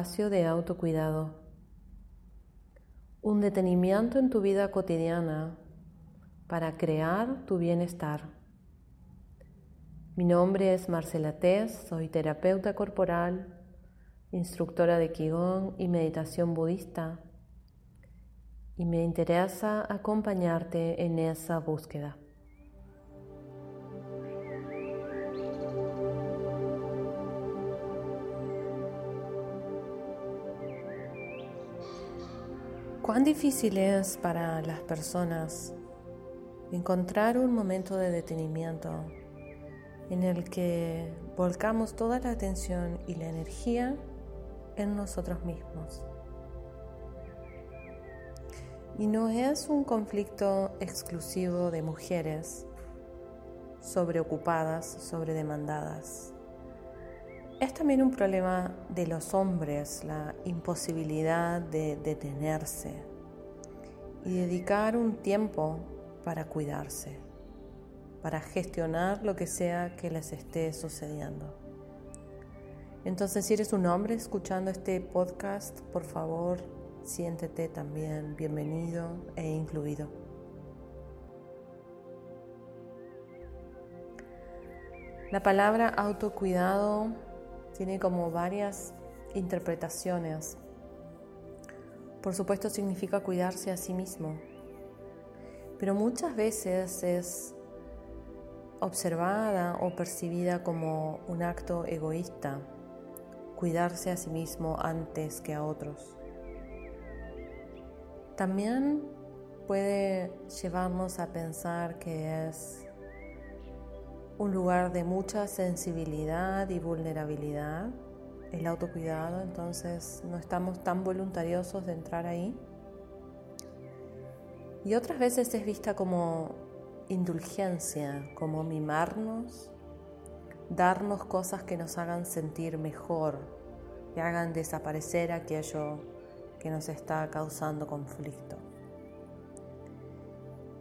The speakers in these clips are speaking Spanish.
espacio de autocuidado, un detenimiento en tu vida cotidiana para crear tu bienestar. Mi nombre es Marcela Tess, soy terapeuta corporal, instructora de Qigong y meditación budista y me interesa acompañarte en esa búsqueda. ¿Cuán difícil es para las personas encontrar un momento de detenimiento en el que volcamos toda la atención y la energía en nosotros mismos? Y no es un conflicto exclusivo de mujeres sobreocupadas, sobredemandadas. Es también un problema de los hombres la imposibilidad de detenerse y dedicar un tiempo para cuidarse, para gestionar lo que sea que les esté sucediendo. Entonces, si eres un hombre escuchando este podcast, por favor, siéntete también bienvenido e incluido. La palabra autocuidado tiene como varias interpretaciones. Por supuesto significa cuidarse a sí mismo, pero muchas veces es observada o percibida como un acto egoísta, cuidarse a sí mismo antes que a otros. También puede llevarnos a pensar que es un lugar de mucha sensibilidad y vulnerabilidad, el autocuidado, entonces no estamos tan voluntariosos de entrar ahí. Y otras veces es vista como indulgencia, como mimarnos, darnos cosas que nos hagan sentir mejor, que hagan desaparecer aquello que nos está causando conflicto.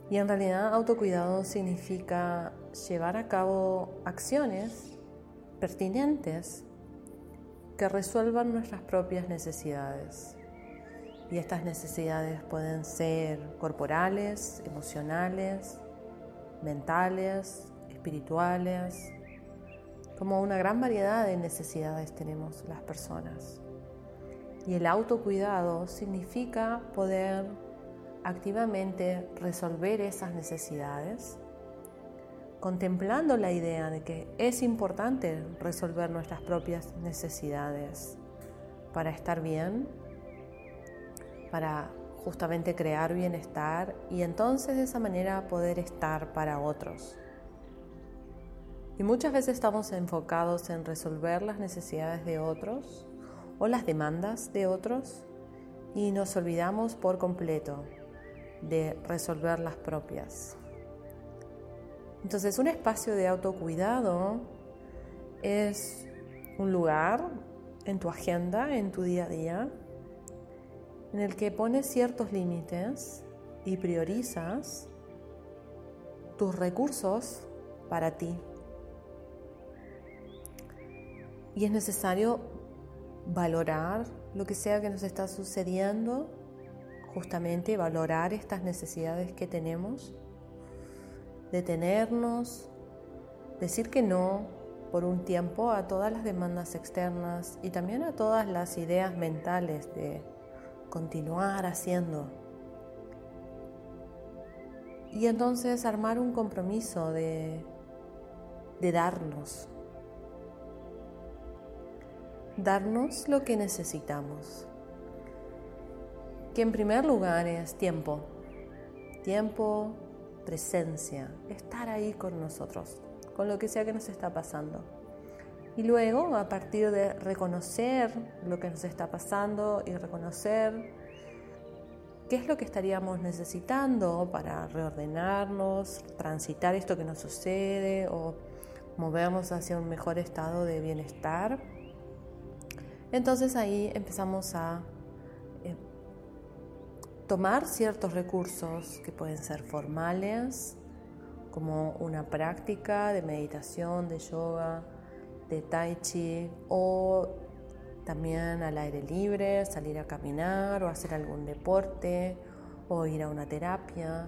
Y en realidad autocuidado significa llevar a cabo acciones pertinentes que resuelvan nuestras propias necesidades. Y estas necesidades pueden ser corporales, emocionales, mentales, espirituales, como una gran variedad de necesidades tenemos las personas. Y el autocuidado significa poder activamente resolver esas necesidades, contemplando la idea de que es importante resolver nuestras propias necesidades para estar bien, para justamente crear bienestar y entonces de esa manera poder estar para otros. Y muchas veces estamos enfocados en resolver las necesidades de otros o las demandas de otros y nos olvidamos por completo de resolver las propias. Entonces, un espacio de autocuidado es un lugar en tu agenda, en tu día a día, en el que pones ciertos límites y priorizas tus recursos para ti. Y es necesario valorar lo que sea que nos está sucediendo justamente valorar estas necesidades que tenemos, detenernos, decir que no por un tiempo a todas las demandas externas y también a todas las ideas mentales de continuar haciendo. Y entonces armar un compromiso de, de darnos, darnos lo que necesitamos. Que en primer lugar es tiempo, tiempo, presencia, estar ahí con nosotros, con lo que sea que nos está pasando. Y luego, a partir de reconocer lo que nos está pasando y reconocer qué es lo que estaríamos necesitando para reordenarnos, transitar esto que nos sucede o movernos hacia un mejor estado de bienestar, entonces ahí empezamos a tomar ciertos recursos que pueden ser formales, como una práctica de meditación, de yoga, de tai chi, o también al aire libre, salir a caminar o hacer algún deporte o ir a una terapia.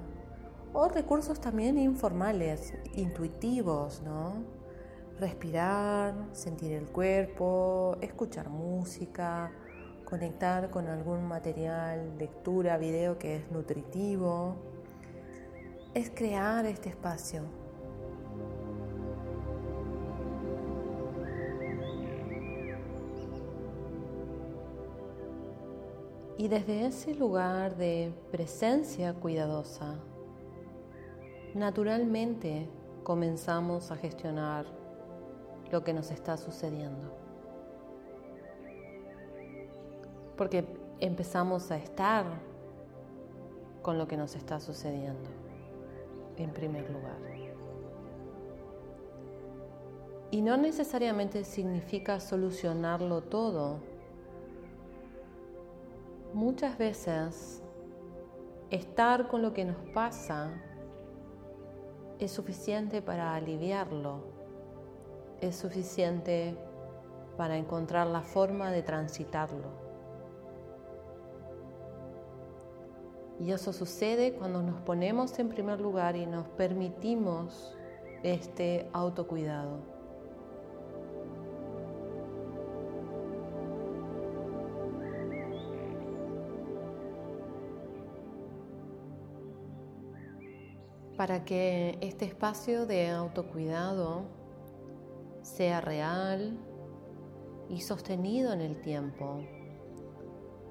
O recursos también informales, intuitivos, ¿no? Respirar, sentir el cuerpo, escuchar música, conectar con algún material, lectura, video que es nutritivo. Es crear este espacio Y desde ese lugar de presencia cuidadosa, naturalmente comenzamos a gestionar lo que nos está sucediendo. Porque empezamos a estar con lo que nos está sucediendo, en primer lugar. Y no necesariamente significa solucionarlo todo Muchas veces estar con lo que nos pasa es suficiente para aliviarlo, es suficiente para encontrar la forma de transitarlo. Y eso sucede cuando nos ponemos en primer lugar y nos permitimos este autocuidado. para que este espacio de autocuidado sea real y sostenido en el tiempo,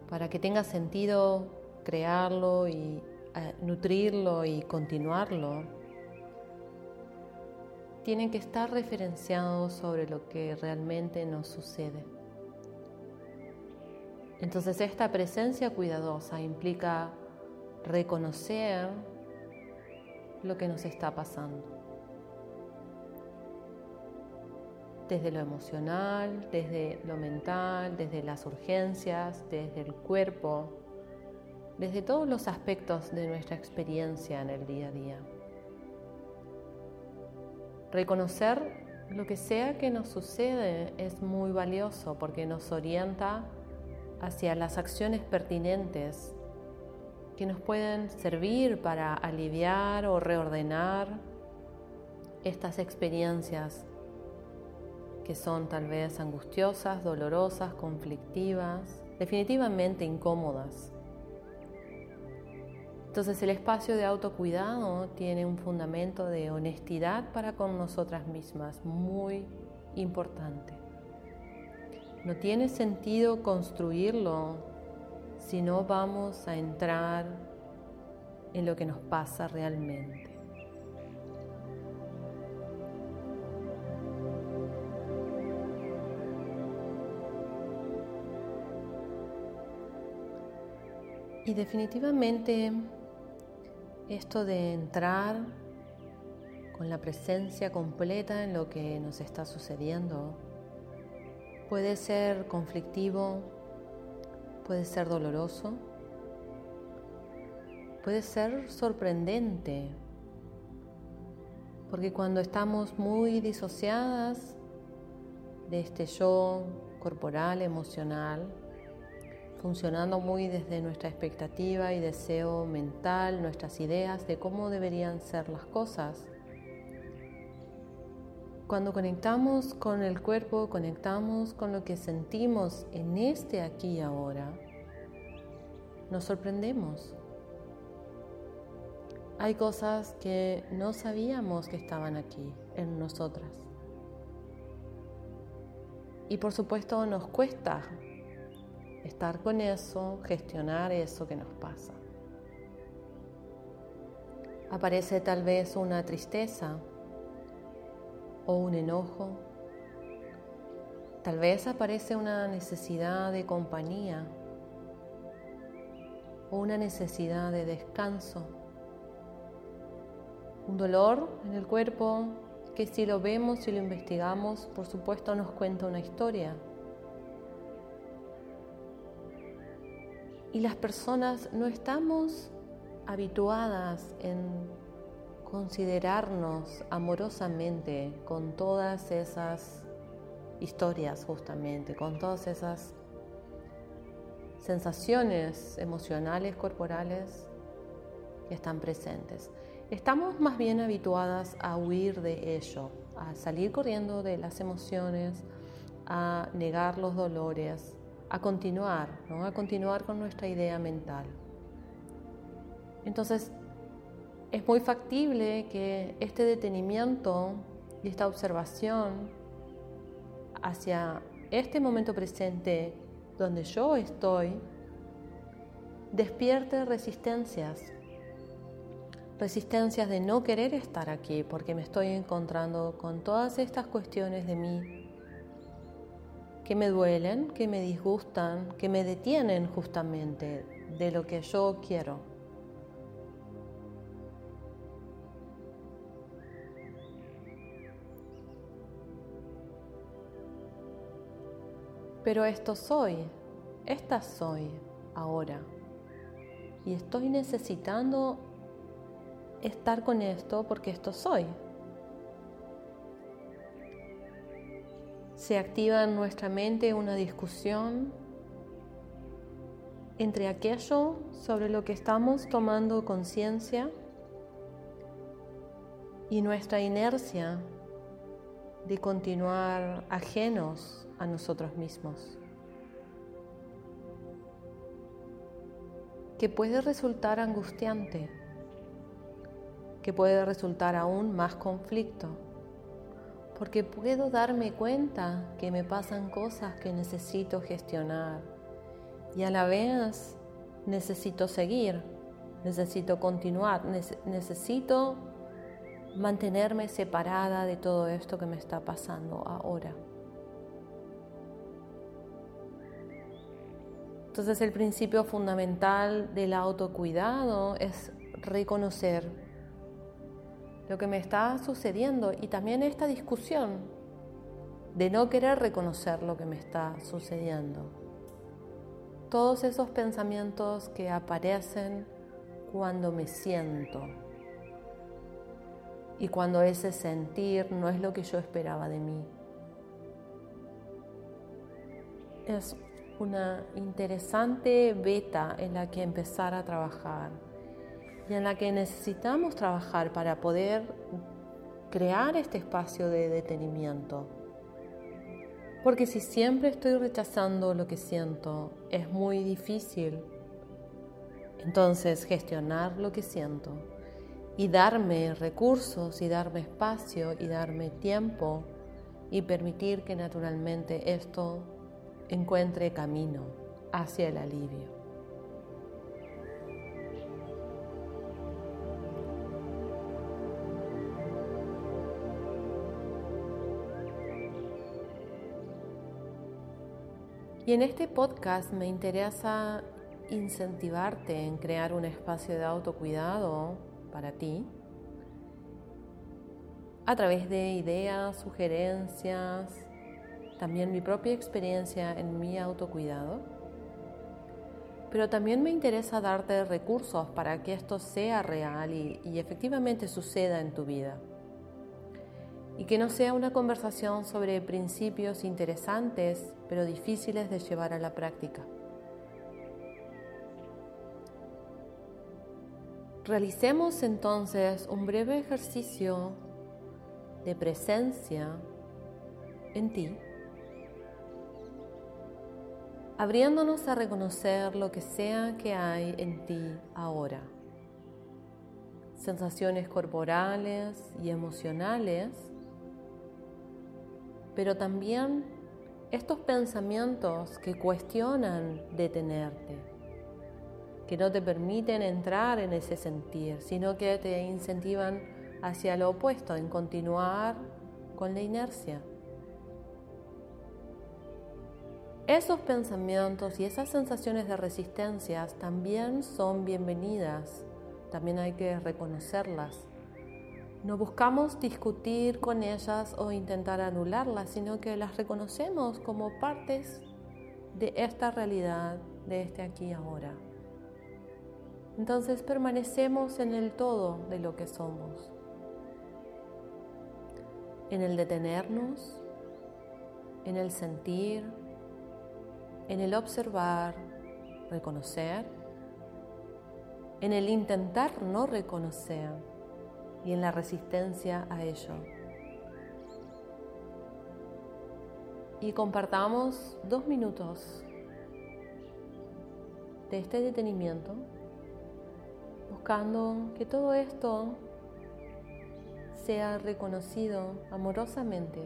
para que tenga sentido crearlo y eh, nutrirlo y continuarlo, tienen que estar referenciados sobre lo que realmente nos sucede. Entonces esta presencia cuidadosa implica reconocer lo que nos está pasando. Desde lo emocional, desde lo mental, desde las urgencias, desde el cuerpo, desde todos los aspectos de nuestra experiencia en el día a día. Reconocer lo que sea que nos sucede es muy valioso porque nos orienta hacia las acciones pertinentes que nos pueden servir para aliviar o reordenar estas experiencias que son tal vez angustiosas, dolorosas, conflictivas, definitivamente incómodas. Entonces el espacio de autocuidado tiene un fundamento de honestidad para con nosotras mismas muy importante. No tiene sentido construirlo si no vamos a entrar en lo que nos pasa realmente. Y definitivamente esto de entrar con la presencia completa en lo que nos está sucediendo puede ser conflictivo, puede ser doloroso, puede ser sorprendente, porque cuando estamos muy disociadas de este yo corporal, emocional, funcionando muy desde nuestra expectativa y deseo mental, nuestras ideas de cómo deberían ser las cosas. Cuando conectamos con el cuerpo, conectamos con lo que sentimos en este aquí y ahora, nos sorprendemos. Hay cosas que no sabíamos que estaban aquí en nosotras. Y por supuesto nos cuesta estar con eso, gestionar eso que nos pasa. Aparece tal vez una tristeza o un enojo. Tal vez aparece una necesidad de compañía o una necesidad de descanso. Un dolor en el cuerpo que si lo vemos y lo investigamos, por supuesto nos cuenta una historia. Y las personas no estamos habituadas en considerarnos amorosamente con todas esas historias justamente, con todas esas sensaciones emocionales, corporales que están presentes. Estamos más bien habituadas a huir de ello, a salir corriendo de las emociones, a negar los dolores, a continuar, ¿no? a continuar con nuestra idea mental. Entonces, es muy factible que este detenimiento y esta observación hacia este momento presente donde yo estoy despierte resistencias, resistencias de no querer estar aquí porque me estoy encontrando con todas estas cuestiones de mí que me duelen, que me disgustan, que me detienen justamente de lo que yo quiero. Pero esto soy, esta soy ahora. Y estoy necesitando estar con esto porque esto soy. Se activa en nuestra mente una discusión entre aquello sobre lo que estamos tomando conciencia y nuestra inercia de continuar ajenos a nosotros mismos, que puede resultar angustiante, que puede resultar aún más conflicto, porque puedo darme cuenta que me pasan cosas que necesito gestionar y a la vez necesito seguir, necesito continuar, necesito mantenerme separada de todo esto que me está pasando ahora. Entonces el principio fundamental del autocuidado es reconocer lo que me está sucediendo y también esta discusión de no querer reconocer lo que me está sucediendo. Todos esos pensamientos que aparecen cuando me siento y cuando ese sentir no es lo que yo esperaba de mí. Es una interesante beta en la que empezar a trabajar y en la que necesitamos trabajar para poder crear este espacio de detenimiento. Porque si siempre estoy rechazando lo que siento, es muy difícil entonces gestionar lo que siento y darme recursos y darme espacio y darme tiempo y permitir que naturalmente esto encuentre camino hacia el alivio. Y en este podcast me interesa incentivarte en crear un espacio de autocuidado para ti a través de ideas, sugerencias, también mi propia experiencia en mi autocuidado, pero también me interesa darte recursos para que esto sea real y, efectivamente suceda en tu vida. Y que no sea una conversación sobre principios interesantes, pero difíciles de llevar a la práctica. Realicemos entonces un breve ejercicio de presencia en ti abriéndonos a reconocer lo que sea que hay en ti ahora. Sensaciones corporales y emocionales, pero también estos pensamientos que cuestionan detenerte, que no te permiten entrar en ese sentir, sino que te incentivan hacia lo opuesto, en continuar con la inercia. Esos pensamientos y esas sensaciones de resistencias también son bienvenidas, también hay que reconocerlas. No buscamos discutir con ellas o intentar anularlas, sino que las reconocemos como partes de esta realidad, de este aquí y ahora. Entonces permanecemos en el todo de lo que somos, en el detenernos, en el sentir, en el observar reconocer, en el intentar no reconocer y en la resistencia a ello. Y compartamos dos minutos de este detenimiento, buscando que todo esto sea reconocido amorosamente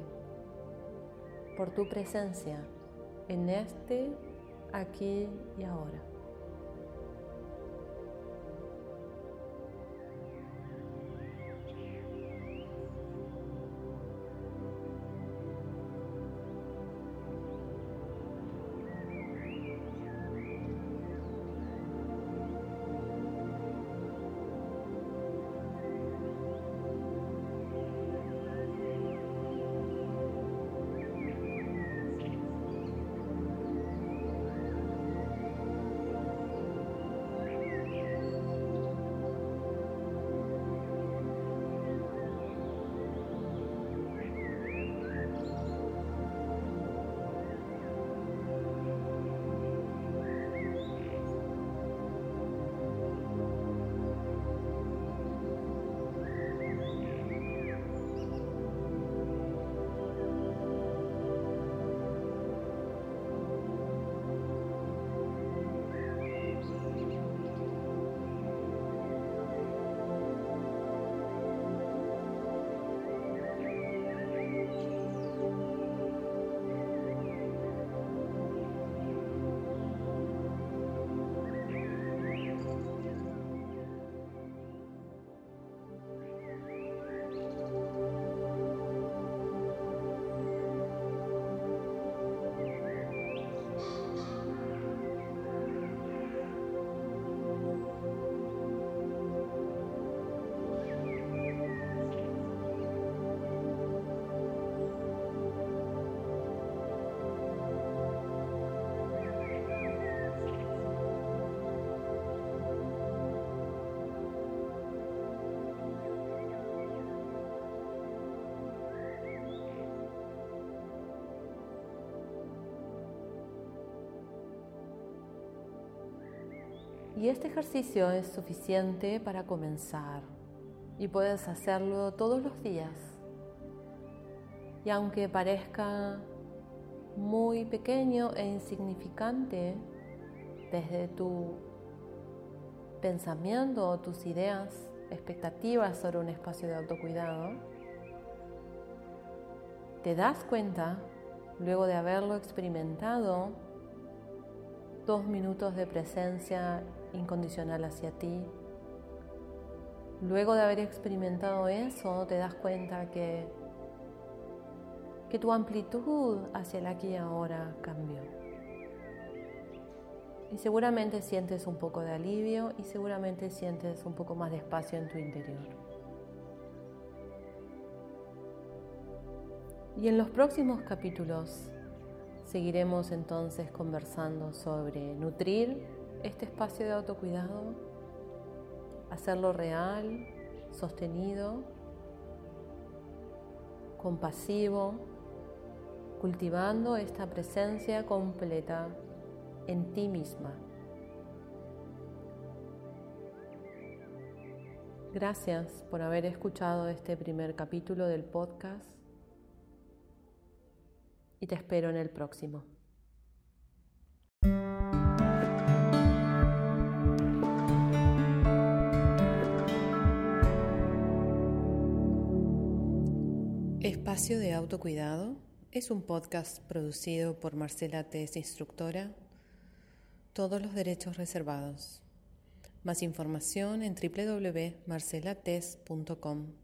por tu presencia en este, aquí y ahora. Y este ejercicio es suficiente para comenzar y puedes hacerlo todos los días. Y aunque parezca muy pequeño e insignificante desde tu pensamiento o tus ideas, expectativas sobre un espacio de autocuidado, te das cuenta, luego de haberlo experimentado, dos minutos de presencia incondicional hacia ti. Luego de haber experimentado eso, te das cuenta que, que tu amplitud hacia el aquí y ahora cambió. Y seguramente sientes un poco de alivio y seguramente sientes un poco más de espacio en tu interior. Y en los próximos capítulos seguiremos entonces conversando sobre nutrir este espacio de autocuidado, hacerlo real, sostenido, compasivo, cultivando esta presencia completa en ti misma. Gracias por haber escuchado este primer capítulo del podcast y te espero en el próximo. Espacio de Autocuidado es un podcast producido por Marcela Tess, instructora. Todos los derechos reservados. Más información en www.marcelates.com.